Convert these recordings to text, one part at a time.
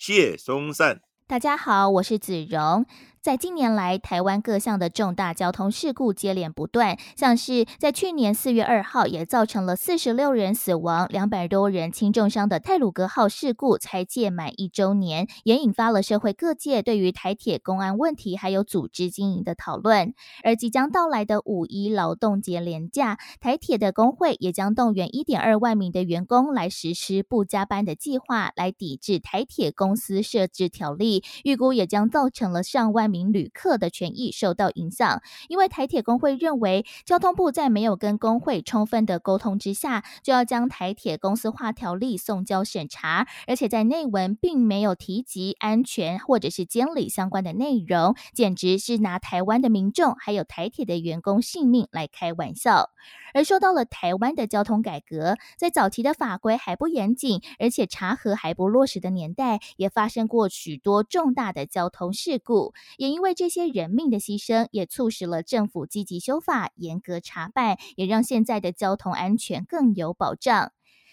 谢松善。大家好，我是子荣。在近年来，台湾各项的重大交通事故接连不断，像是在去年四月二号，也造成了四十六人死亡、两百多人轻重伤的泰鲁格号事故，才届满一周年，也引发了社会各界对于台铁公安问题还有组织经营的讨论。而即将到来的五一劳动节连假，台铁的工会也将动员一点二万名的员工来实施不加班的计划，来抵制台铁公司设置条例，预估也将造成了上万。名旅客的权益受到影响，因为台铁工会认为，交通部在没有跟工会充分的沟通之下，就要将台铁公司化条例送交审查，而且在内文并没有提及安全或者是监理相关的内容，简直是拿台湾的民众还有台铁的员工性命来开玩笑。而说到了台湾的交通改革，在早期的法规还不严谨，而且查核还不落实的年代，也发生过许多重大的交通事故。也因为这些人命的牺牲，也促使了政府积极修法、严格查办，也让现在的交通安全更有保障。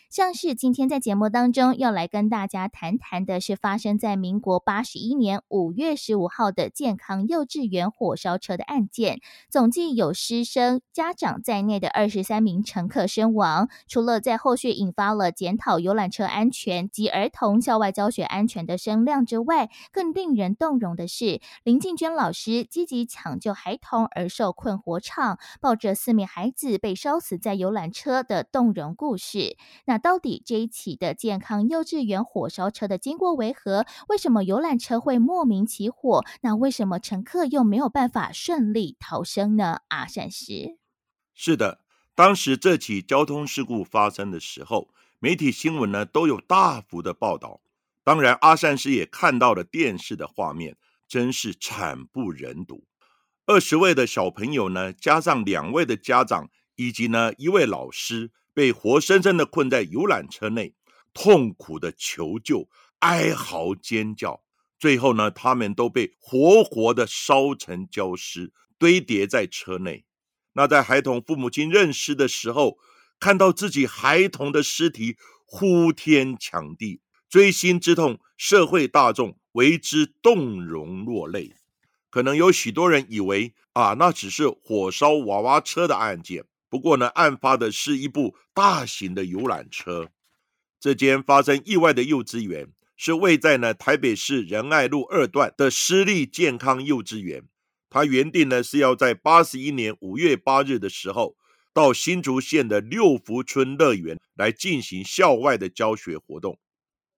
像是今天在节目当中要来跟大家谈谈的是发生在民国八十一年五月十五号的健康幼稚园火烧车的案件，总计有师生、家长在内的二十三名乘客身亡。除了在后续引发了检讨游览车安全及儿童校外教学安全的声量之外，更令人动容的是林静娟老师积极抢救孩童而受困火场，抱着四名孩子被烧死在游览车的动容故事。那到底这一起的健康幼稚园火烧车的经过为何？为什么游览车会莫名起火？那为什么乘客又没有办法顺利逃生呢？阿善师，是的，当时这起交通事故发生的时候，媒体新闻呢都有大幅的报道。当然，阿善师也看到了电视的画面，真是惨不忍睹。二十位的小朋友呢，加上两位的家长，以及呢一位老师。被活生生的困在游览车内，痛苦的求救、哀嚎、尖叫，最后呢，他们都被活活的烧成焦尸，堆叠在车内。那在孩童父母亲认尸的时候，看到自己孩童的尸体，呼天抢地，锥心之痛，社会大众为之动容落泪。可能有许多人以为啊，那只是火烧娃娃车的案件。不过呢，案发的是一部大型的游览车。这间发生意外的幼稚园是位在呢台北市仁爱路二段的私立健康幼稚园。它原定呢是要在八十一年五月八日的时候，到新竹县的六福村乐园来进行校外的教学活动。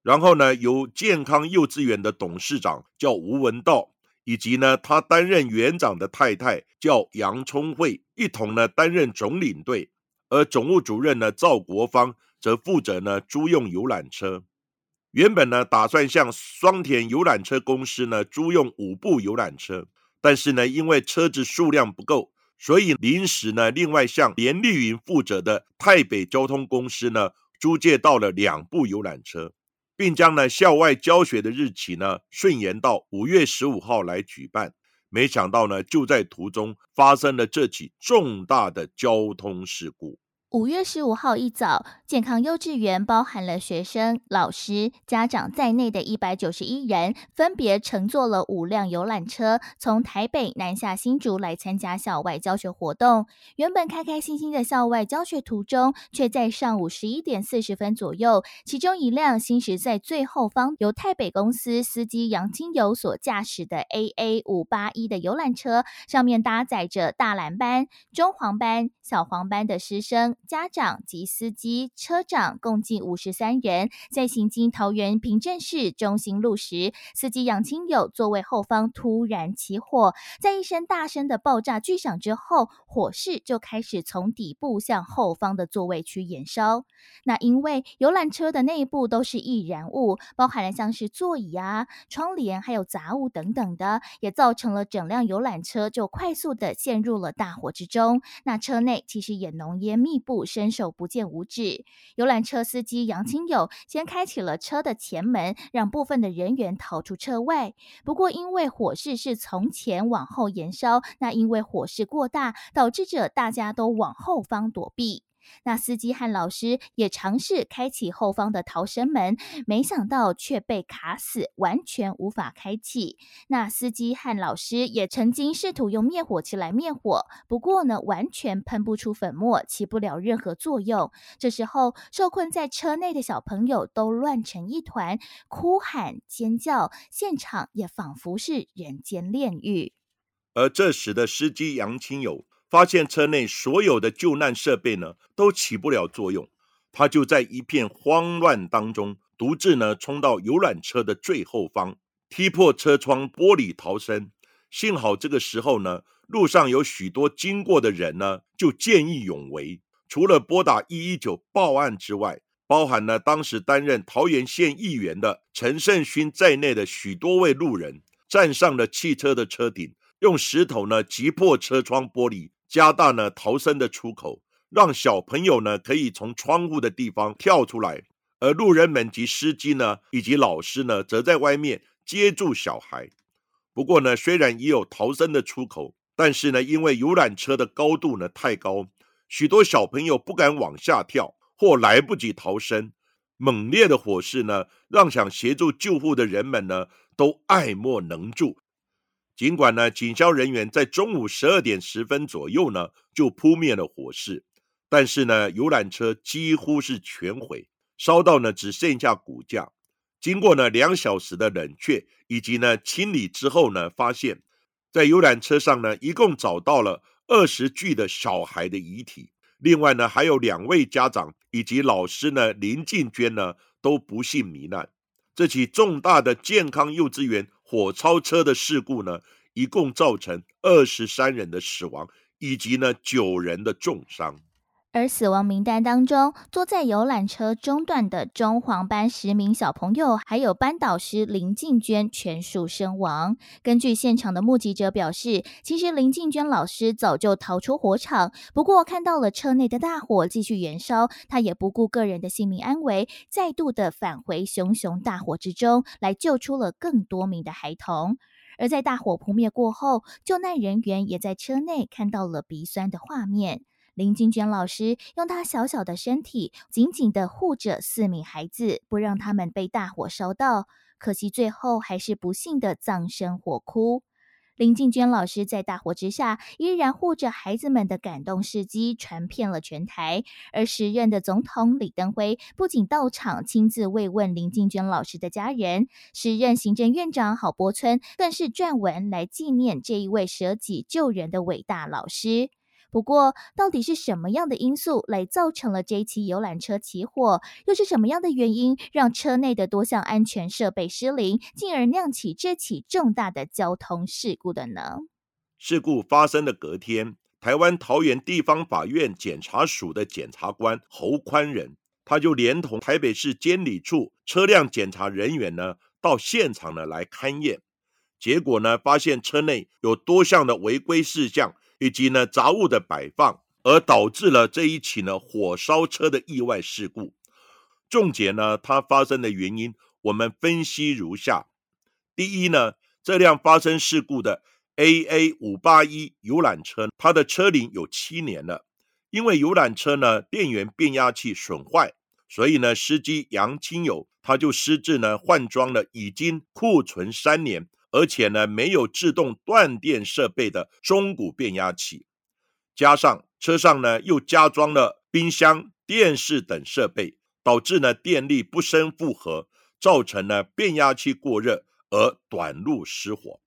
然后呢，由健康幼稚园的董事长叫吴文道。以及呢，他担任园长的太太叫杨聪慧，一同呢担任总领队，而总务主任呢赵国芳则负责呢租用游览车。原本呢打算向双田游览车公司呢租用五部游览车，但是呢因为车子数量不够，所以临时呢另外向连丽云负责的太北交通公司呢租借到了两部游览车。并将呢校外教学的日期呢顺延到五月十五号来举办，没想到呢就在途中发生了这起重大的交通事故。五月十五号一早，健康幼稚园包含了学生、老师、家长在内的一百九十一人，分别乘坐了五辆游览车，从台北南下新竹来参加校外教学活动。原本开开心心的校外教学途中，却在上午十一点四十分左右，其中一辆行驶在最后方，由台北公司司机杨金友所驾驶的 AA 五八一的游览车，上面搭载着大蓝班、中黄班、小黄班的师生。家长及司机、车长共计五十三人，在行经桃园平镇市中心路时，司机杨清友座位后方突然起火，在一声大声的爆炸巨响之后，火势就开始从底部向后方的座位区延烧。那因为游览车的内部都是易燃物，包含了像是座椅啊、窗帘还有杂物等等的，也造成了整辆游览车就快速的陷入了大火之中。那车内其实也浓烟密布，伸手不见五指。游览车司机杨清友先开启了车的前门，让部分的人员逃出车外。不过因为火势是从前往后延烧，那因为火势过大，导致着大家都往后方躲避。那司机和老师也尝试开启后方的逃生门，没想到却被卡死，完全无法开启。那司机和老师也曾经试图用灭火器来灭火，不过呢，完全喷不出粉末，起不了任何作用。这时候，受困在车内的小朋友都乱成一团，哭喊尖叫，现场也仿佛是人间炼狱。而这时的司机杨清友。发现车内所有的救难设备呢都起不了作用，他就在一片慌乱当中，独自呢冲到游览车的最后方，踢破车窗玻璃逃生。幸好这个时候呢，路上有许多经过的人呢，就见义勇为，除了拨打一一九报案之外，包含了当时担任桃园县议员的陈胜勋在内的许多位路人，站上了汽车的车顶，用石头呢击破车窗玻璃。加大呢逃生的出口，让小朋友呢可以从窗户的地方跳出来，而路人们及司机呢以及老师呢则在外面接住小孩。不过呢，虽然也有逃生的出口，但是呢，因为游览车的高度呢太高，许多小朋友不敢往下跳，或来不及逃生。猛烈的火势呢，让想协助救护的人们呢都爱莫能助。尽管呢，警消人员在中午十二点十分左右呢就扑灭了火势，但是呢，游览车几乎是全毁，烧到呢只剩下骨架。经过呢两小时的冷却以及呢清理之后呢，发现，在游览车上呢一共找到了二十具的小孩的遗体，另外呢还有两位家长以及老师呢林静娟呢都不幸罹难。这起重大的健康幼稚园。火超车的事故呢，一共造成二十三人的死亡，以及呢九人的重伤。而死亡名单当中，坐在游览车中段的中黄班十名小朋友，还有班导师林静娟全数身亡。根据现场的目击者表示，其实林静娟老师早就逃出火场，不过看到了车内的大火继续燃烧，他也不顾个人的性命安危，再度的返回熊熊大火之中，来救出了更多名的孩童。而在大火扑灭过后，救难人员也在车内看到了鼻酸的画面。林静娟老师用她小小的身体紧紧的护着四名孩子，不让他们被大火烧到。可惜最后还是不幸的葬身火窟。林静娟老师在大火之下依然护着孩子们的感动事迹传遍了全台。而时任的总统李登辉不仅到场亲自慰问林静娟老师的家人，时任行政院长郝柏村更是撰文来纪念这一位舍己救人的伟大老师。不过，到底是什么样的因素来造成了这起游览车起火？又是什么样的原因让车内的多项安全设备失灵，进而酿起这起重大的交通事故的呢？事故发生的隔天，台湾桃园地方法院检察署的检察官侯宽仁，他就连同台北市监理处车辆检查人员呢，到现场呢来勘验，结果呢，发现车内有多项的违规事项。以及呢杂物的摆放，而导致了这一起呢火烧车的意外事故。重点呢，它发生的原因，我们分析如下：第一呢，这辆发生事故的 AA 五八一游览车，它的车龄有七年了。因为游览车呢电源变压器损坏，所以呢司机杨清友他就私自呢换装了已经库存三年。而且呢，没有自动断电设备的中古变压器，加上车上呢又加装了冰箱、电视等设备，导致呢电力不升负荷，造成呢变压器过热而短路失火。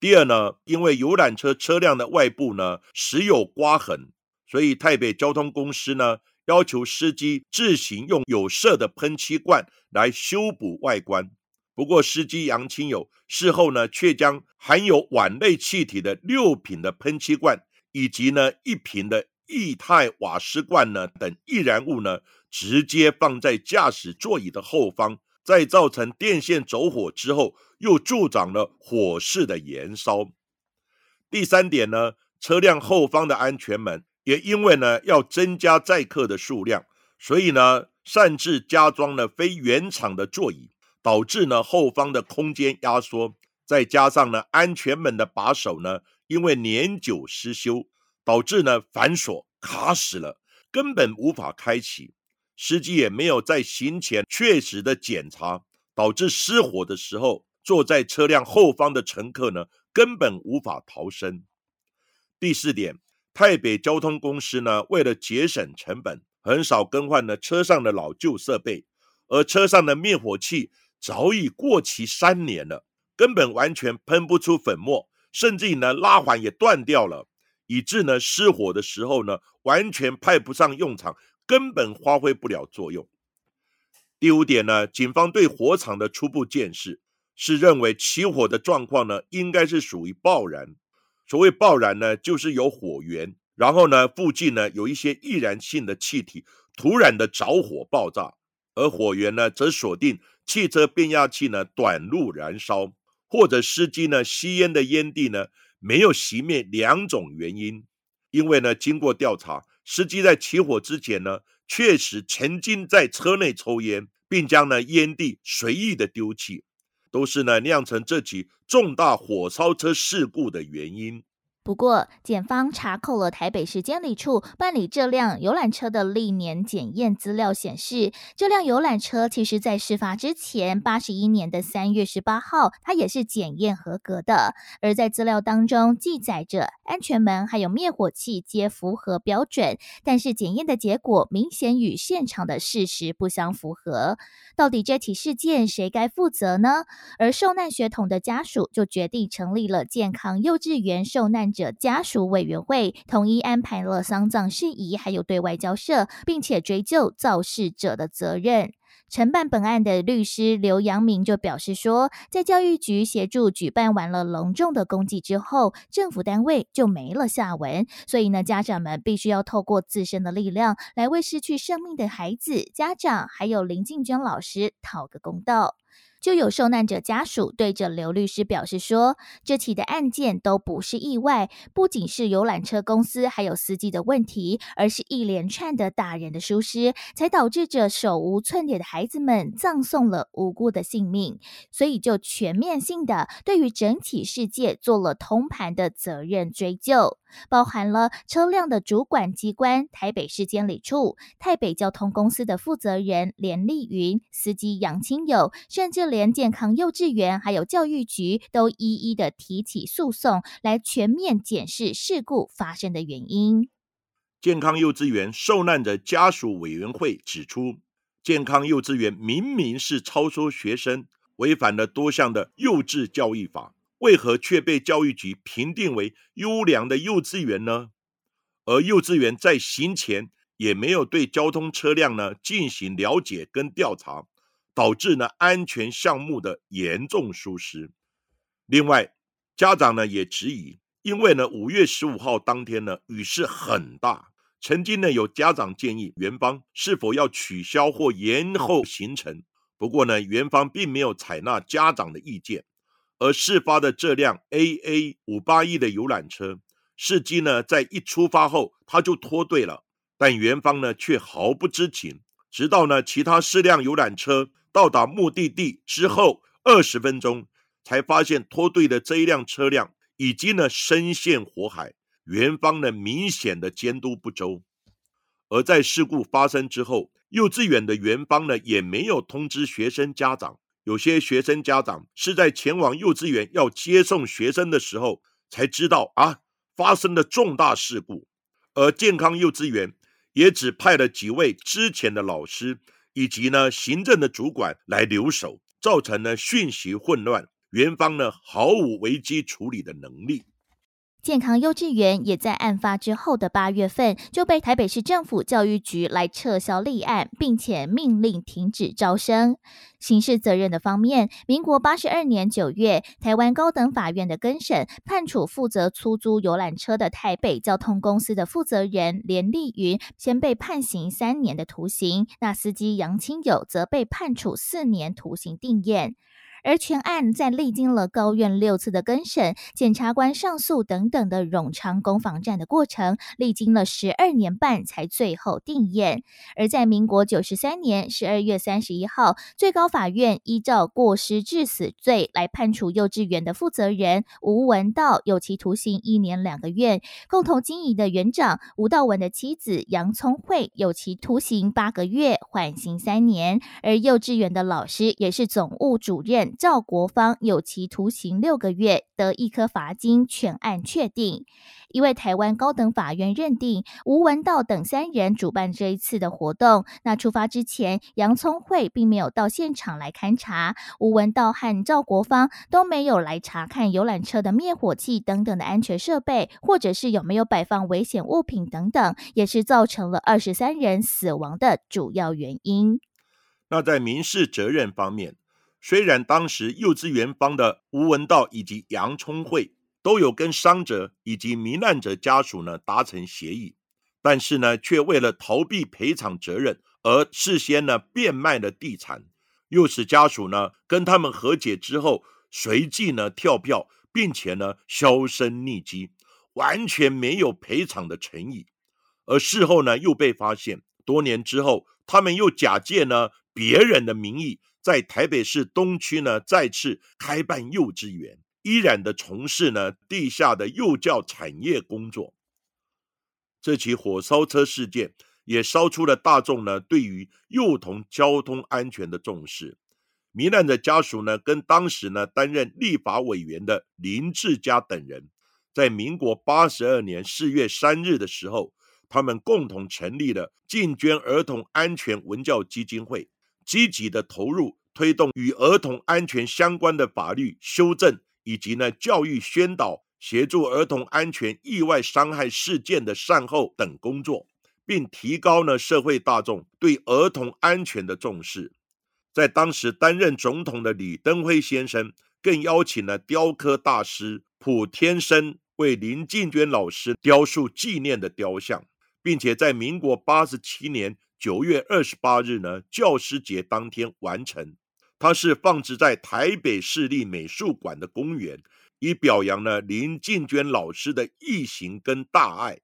第二呢，因为游览车车辆的外部呢时有刮痕，所以台北交通公司呢要求司机自行用有色的喷漆罐来修补外观。不过司机杨清友事后呢却将含有碗类气体的六瓶的喷漆罐以及呢一瓶的液态瓦斯罐呢等易燃物呢直接放在驾驶座椅的后方。在造成电线走火之后，又助长了火势的燃烧。第三点呢，车辆后方的安全门也因为呢要增加载客的数量，所以呢擅自加装了非原厂的座椅，导致呢后方的空间压缩。再加上呢安全门的把手呢因为年久失修，导致呢反锁卡死了，根本无法开启。司机也没有在行前确实的检查，导致失火的时候，坐在车辆后方的乘客呢根本无法逃生。第四点，台北交通公司呢为了节省成本，很少更换了车上的老旧设备，而车上的灭火器早已过期三年了，根本完全喷不出粉末，甚至呢拉环也断掉了，以致呢失火的时候呢完全派不上用场。根本发挥不了作用。第五点呢，警方对火场的初步见识是认为起火的状况呢，应该是属于爆燃。所谓爆燃呢，就是有火源，然后呢，附近呢有一些易燃性的气体突然的着火爆炸，而火源呢，则锁定汽车变压器呢短路燃烧，或者司机呢吸烟的烟蒂呢没有熄灭两种原因。因为呢，经过调查。司机在起火之前呢，确实曾经在车内抽烟，并将呢烟蒂随意的丢弃，都是呢酿成这起重大火烧车事故的原因。不过，检方查扣了台北市监理处办理这辆游览车的历年检验资料，显示这辆游览车其实在事发之前八十一年的三月十八号，它也是检验合格的。而在资料当中记载着安全门还有灭火器皆符合标准，但是检验的结果明显与现场的事实不相符合。到底这起事件谁该负责呢？而受难学童的家属就决定成立了健康幼稚园受难者家属委员会，统一安排了丧葬事宜，还有对外交涉，并且追究肇事者的责任。承办本案的律师刘阳明就表示说，在教育局协助举办完了隆重的公祭之后，政府单位就没了下文，所以呢，家长们必须要透过自身的力量来为失去生命的孩子、家长还有林静娟老师讨个公道。就有受难者家属对着刘律师表示说，这起的案件都不是意外，不仅是游览车公司还有司机的问题，而是一连串的大人的疏失，才导致着手无寸铁的孩子们葬送了无辜的性命。所以就全面性的对于整体事件做了通盘的责任追究。包含了车辆的主管机关台北市监理处、台北交通公司的负责人连丽云、司机杨清友，甚至连健康幼稚园还有教育局都一一的提起诉讼，来全面检视事故发生的原因。健康幼稚园受难者家属委员会指出，健康幼稚园明明是超收学生，违反了多项的幼稚教育法。为何却被教育局评定为优良的幼稚园呢？而幼稚园在行前也没有对交通车辆呢进行了解跟调查，导致呢安全项目的严重疏失。另外，家长呢也质疑，因为呢五月十五号当天呢雨势很大，曾经呢有家长建议园方是否要取消或延后行程，不过呢园方并没有采纳家长的意见。而事发的这辆 A A 五八 E 的游览车，司机呢在一出发后他就脱队了，但园方呢却毫不知情，直到呢其他四辆游览车到达目的地之后二十分钟，才发现脱队的这一辆车辆已经呢深陷火海，园方呢明显的监督不周，而在事故发生之后，幼稚园的园方呢也没有通知学生家长。有些学生家长是在前往幼稚园要接送学生的时候才知道啊发生了重大事故，而健康幼稚园也只派了几位之前的老师以及呢行政的主管来留守，造成了讯息混乱，园方呢毫无危机处理的能力。健康幼稚园也在案发之后的八月份就被台北市政府教育局来撤销立案，并且命令停止招生。刑事责任的方面，民国八十二年九月，台湾高等法院的更审判处负责出租游览车的台北交通公司的负责人连丽云，先被判刑三年的徒刑；那司机杨清友则被判处四年徒刑定验。而全案在历经了高院六次的更审、检察官上诉等等的冗长攻防战的过程，历经了十二年半才最后定验。而在民国九十三年十二月三十一号，最高法院依照过失致死罪来判处幼稚园的负责人吴文道有期徒刑一年两个月，共同经营的园长吴道文的妻子杨聪慧有期徒刑八个月，缓刑三年。而幼稚园的老师也是总务主任。赵国芳有期徒刑六个月，得一颗罚金，全案确定。因为台湾高等法院认定吴文道等三人主办这一次的活动，那出发之前，杨聪慧并没有到现场来勘察，吴文道和赵国芳都没有来查看游览车的灭火器等等的安全设备，或者是有没有摆放危险物品等等，也是造成了二十三人死亡的主要原因。那在民事责任方面。虽然当时幼稚园方的吴文道以及杨聪慧都有跟伤者以及罹难者家属呢达成协议，但是呢，却为了逃避赔偿责任而事先呢变卖了地产，又使家属呢跟他们和解之后，随即呢跳票，并且呢销声匿迹，完全没有赔偿的诚意。而事后呢又被发现，多年之后，他们又假借呢别人的名义。在台北市东区呢，再次开办幼稚园，依然的从事呢地下的幼教产业工作。这起火烧车事件也烧出了大众呢对于幼童交通安全的重视。罹难的家属呢，跟当时呢担任立法委员的林志嘉等人，在民国八十二年四月三日的时候，他们共同成立了进捐儿童安全文教基金会。积极的投入推动与儿童安全相关的法律修正，以及呢教育宣导，协助儿童安全意外伤害事件的善后等工作，并提高呢社会大众对儿童安全的重视。在当时担任总统的李登辉先生，更邀请了雕刻大师普天生为林静娟老师雕塑纪念的雕像，并且在民国八十七年。九月二十八日呢，教师节当天完成。它是放置在台北市立美术馆的公园，以表扬呢林静娟老师的义行跟大爱。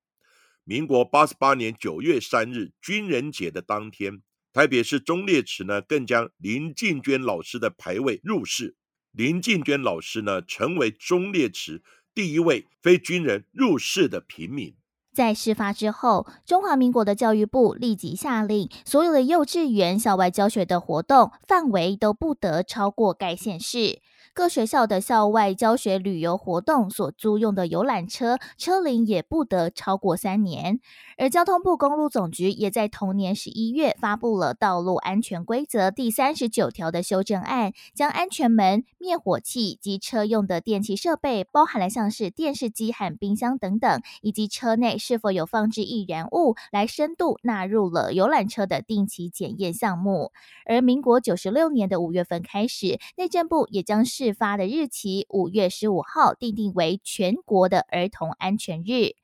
民国八十八年九月三日，军人节的当天，台北市忠烈祠呢更将林静娟老师的牌位入世。林静娟老师呢，成为忠烈祠第一位非军人入世的平民。在事发之后，中华民国的教育部立即下令，所有的幼稚园校外教学的活动范围都不得超过该县市。各学校的校外教学旅游活动所租用的游览车车龄也不得超过三年，而交通部公路总局也在同年十一月发布了《道路安全规则》第三十九条的修正案，将安全门、灭火器及车用的电器设备，包含了像是电视机和冰箱等等，以及车内是否有放置易燃物，来深度纳入了游览车的定期检验项目。而民国九十六年的五月份开始，内政部也将是事发的日期五月十五号定定为全国的儿童安全日。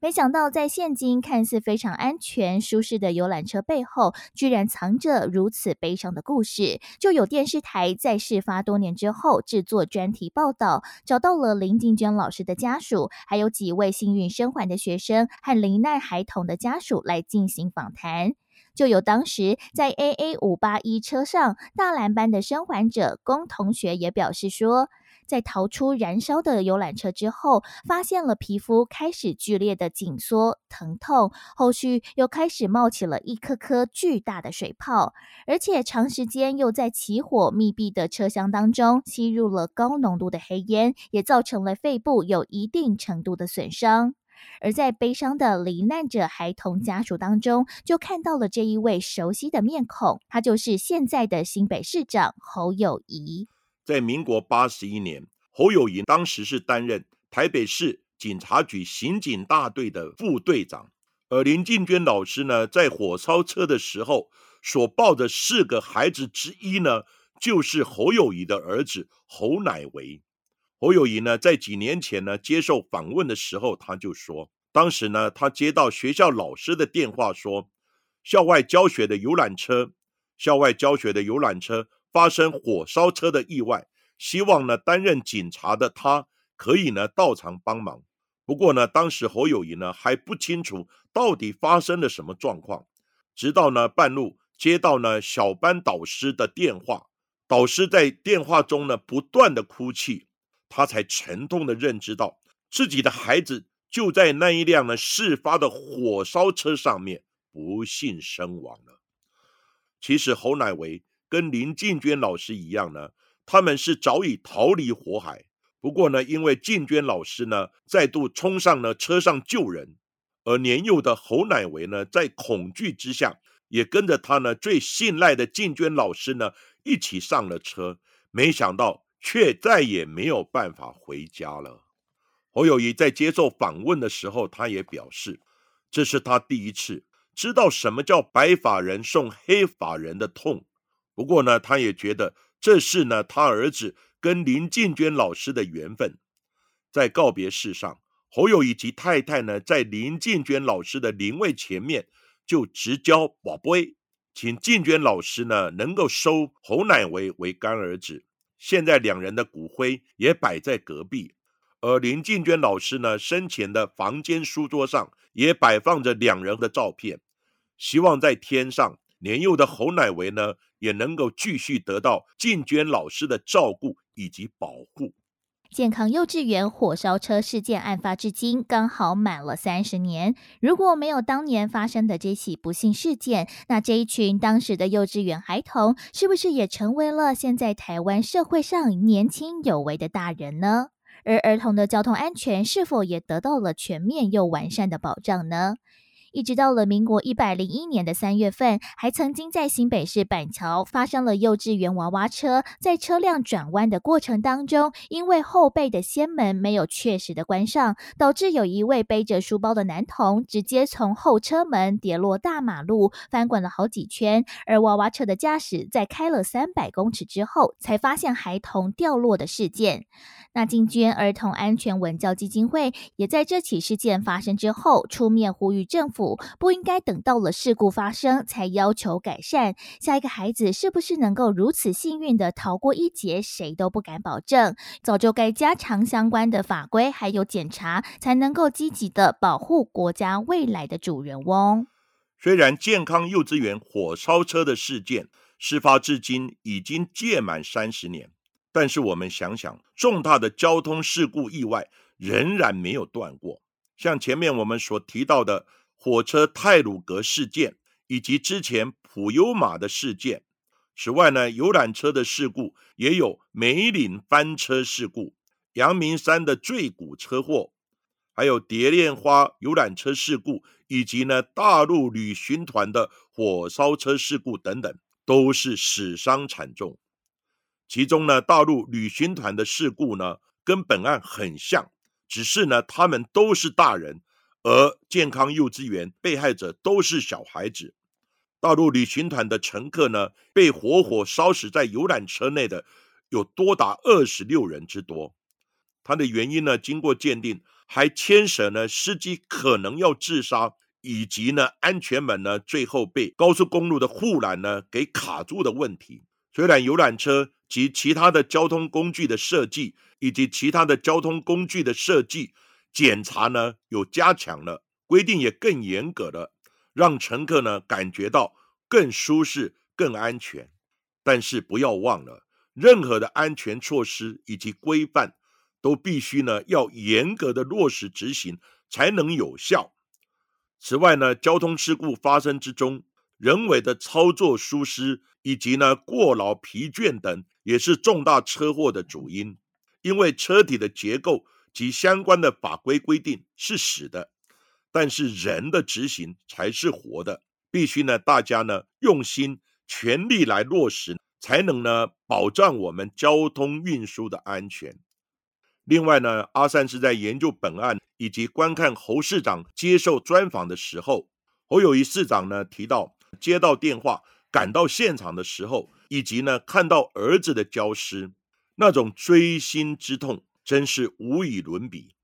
没想到，在现今看似非常安全、舒适的游览车背后，居然藏着如此悲伤的故事。就有电视台在事发多年之后制作专题报道，找到了林静娟老师的家属，还有几位幸运生还的学生和罹难孩童的家属来进行访谈。就有当时在 AA 五八一车上大蓝班的生还者龚同学也表示说，在逃出燃烧的游览车之后，发现了皮肤开始剧烈的紧缩、疼痛，后续又开始冒起了一颗颗巨大的水泡，而且长时间又在起火密闭的车厢当中吸入了高浓度的黑烟，也造成了肺部有一定程度的损伤。而在悲伤的罹难者孩童家属当中，就看到了这一位熟悉的面孔，他就是现在的新北市长侯友谊。在民国八十一年，侯友谊当时是担任台北市警察局刑警大队的副队长。而林静娟老师呢，在火烧车的时候所抱的四个孩子之一呢，就是侯友谊的儿子侯乃维。侯友谊呢，在几年前呢接受访问的时候，他就说，当时呢，他接到学校老师的电话，说校外教学的游览车，校外教学的游览车发生火烧车的意外，希望呢担任警察的他可以呢到场帮忙。不过呢，当时侯友谊呢还不清楚到底发生了什么状况，直到呢半路接到呢小班导师的电话，导师在电话中呢不断的哭泣，他才沉痛的认知到自己的孩子就在那一辆呢事发的火烧车上面不幸身亡了。其实侯乃维跟林静娟老师一样呢，他们是早已逃离火海。不过呢，因为静娟老师呢再度冲上了车上救人，而年幼的侯乃维呢在恐惧之下，也跟着他呢最信赖的静娟老师呢一起上了车，没想到却再也没有办法回家了。侯友谊在接受访问的时候，他也表示，这是他第一次知道什么叫白发人送黑发人的痛。不过呢，他也觉得这是呢他儿子。跟林静娟老师的缘分，在告别式上，侯友以及太太呢，在林静娟老师的灵位前面就直交宝贝，请静娟老师呢能够收侯乃维为干儿子。现在两人的骨灰也摆在隔壁，而林静娟老师呢生前的房间书桌上也摆放着两人的照片，希望在天上年幼的侯乃维呢。也能够继续得到静娟老师的照顾以及保护。健康幼稚园火烧车事件案发至今刚好满了三十年。如果没有当年发生的这起不幸事件，那这一群当时的幼稚园孩童是不是也成为了现在台湾社会上年轻有为的大人呢？而儿童的交通安全是否也得到了全面又完善的保障呢？一直到了民国一百零一年的三月份，还曾经在新北市板桥发生了幼稚园娃娃车在车辆转弯的过程当中，因为后背的掀门没有确实的关上，导致有一位背着书包的男童直接从后车门跌落大马路，翻滚了好几圈。而娃娃车的驾驶在开了三百公尺之后，才发现孩童掉落的事件。那金娟儿童安全文教基金会也在这起事件发生之后出面呼吁政府。不应该等到了事故发生才要求改善。下一个孩子是不是能够如此幸运的逃过一劫，谁都不敢保证。早就该加强相关的法规还有检查，才能够积极的保护国家未来的主人翁。虽然健康幼稚园火烧车的事件事发至今已经届满三十年，但是我们想想，重大的交通事故意外仍然没有断过。像前面我们所提到的。火车泰鲁格事件以及之前普悠玛的事件，此外呢，游览车的事故也有梅岭翻车事故、阳明山的坠谷车祸，还有蝶恋花游览车事故，以及呢大陆旅行团的火烧车事故等等，都是死伤惨重。其中呢，大陆旅行团的事故呢，跟本案很像，只是呢，他们都是大人。而健康幼稚园被害者都是小孩子，大陆旅行团的乘客呢，被活活烧死在游览车内的有多达二十六人之多。它的原因呢，经过鉴定，还牵涉呢司机可能要自杀，以及呢安全门呢最后被高速公路的护栏呢给卡住的问题。虽然游览车及其他的交通工具的设计，以及其他的交通工具的设计。检查呢有加强了，规定也更严格了，让乘客呢感觉到更舒适、更安全。但是不要忘了，任何的安全措施以及规范都必须呢要严格的落实执行，才能有效。此外呢，交通事故发生之中，人为的操作疏失以及呢过劳疲倦等，也是重大车祸的主因，因为车体的结构。及相关的法规规定是死的，但是人的执行才是活的，必须呢大家呢用心全力来落实，才能呢保障我们交通运输的安全。另外呢，阿善是在研究本案以及观看侯市长接受专访的时候，侯友谊市长呢提到接到电话赶到现场的时候，以及呢看到儿子的焦尸，那种锥心之痛真是无以伦比。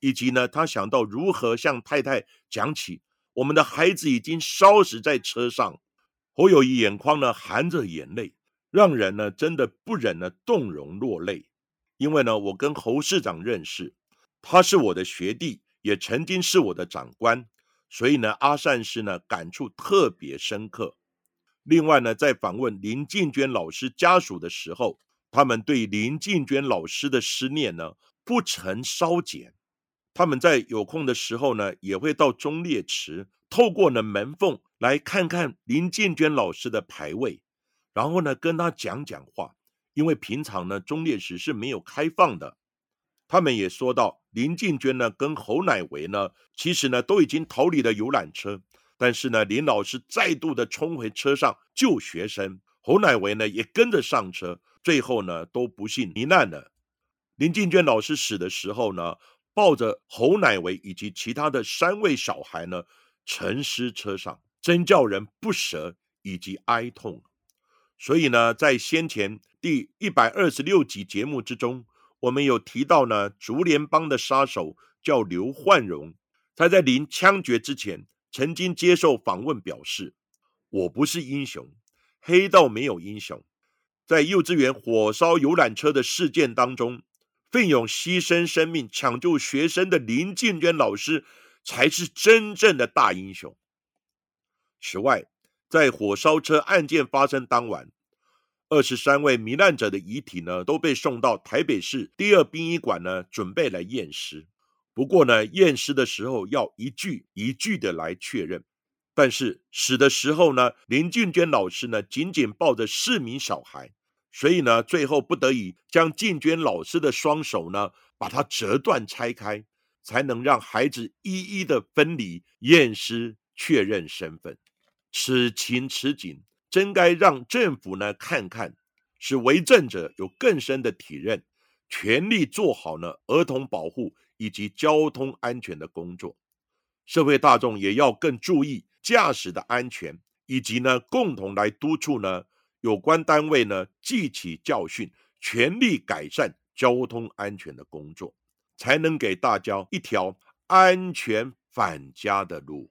以及呢他想到如何向太太讲起我们的孩子已经烧死在车上，侯友谊眼眶呢含着眼泪，让人呢真的不忍呢动容落泪。因为呢我跟侯市长认识。他是我的学弟，也曾经是我的长官，所以呢，阿善师呢感触特别深刻。另外呢，在访问林静娟老师家属的时候，他们对林静娟老师的思念呢不曾稍减。他们在有空的时候呢，也会到忠烈祠，透过呢门缝来看看林静娟老师的牌位，然后呢跟他讲讲话，因为平常呢忠烈祠是没有开放的。他们也说到，林静娟呢跟侯乃维呢，其实呢都已经逃离了游览车，但是呢林老师再度的冲回车上救学生，侯乃维呢也跟着上车，最后呢都不幸罹难了。林静娟老师死的时候呢，抱着侯乃维以及其他的三位小孩呢沉尸车上，真叫人不舍以及哀痛。所以呢，在先前第一百二十六集节目之中。我们有提到呢，竹联帮的杀手叫刘焕荣，他在临枪决之前，曾经接受访问表示：“我不是英雄，黑道没有英雄。在幼稚园火烧游览车的事件当中，奋勇牺牲生命抢救学生的林静娟老师，才是真正的大英雄。”此外，在火烧车案件发生当晚。二十三位罹难者的遗体呢，都被送到台北市第二殡仪馆呢，准备来验尸。不过呢，验尸的时候要一句一句的来确认。但是死的时候呢，林俊娟老师呢，紧紧抱着四名小孩，所以呢，最后不得已将静娟老师的双手呢，把它折断拆开，才能让孩子一一的分离验尸，确认身份。此情此景。真该让政府呢看看，使为政者有更深的体认，全力做好呢儿童保护以及交通安全的工作。社会大众也要更注意驾驶的安全，以及呢共同来督促呢有关单位呢记起教训，全力改善交通安全的工作，才能给大家一条安全返家的路。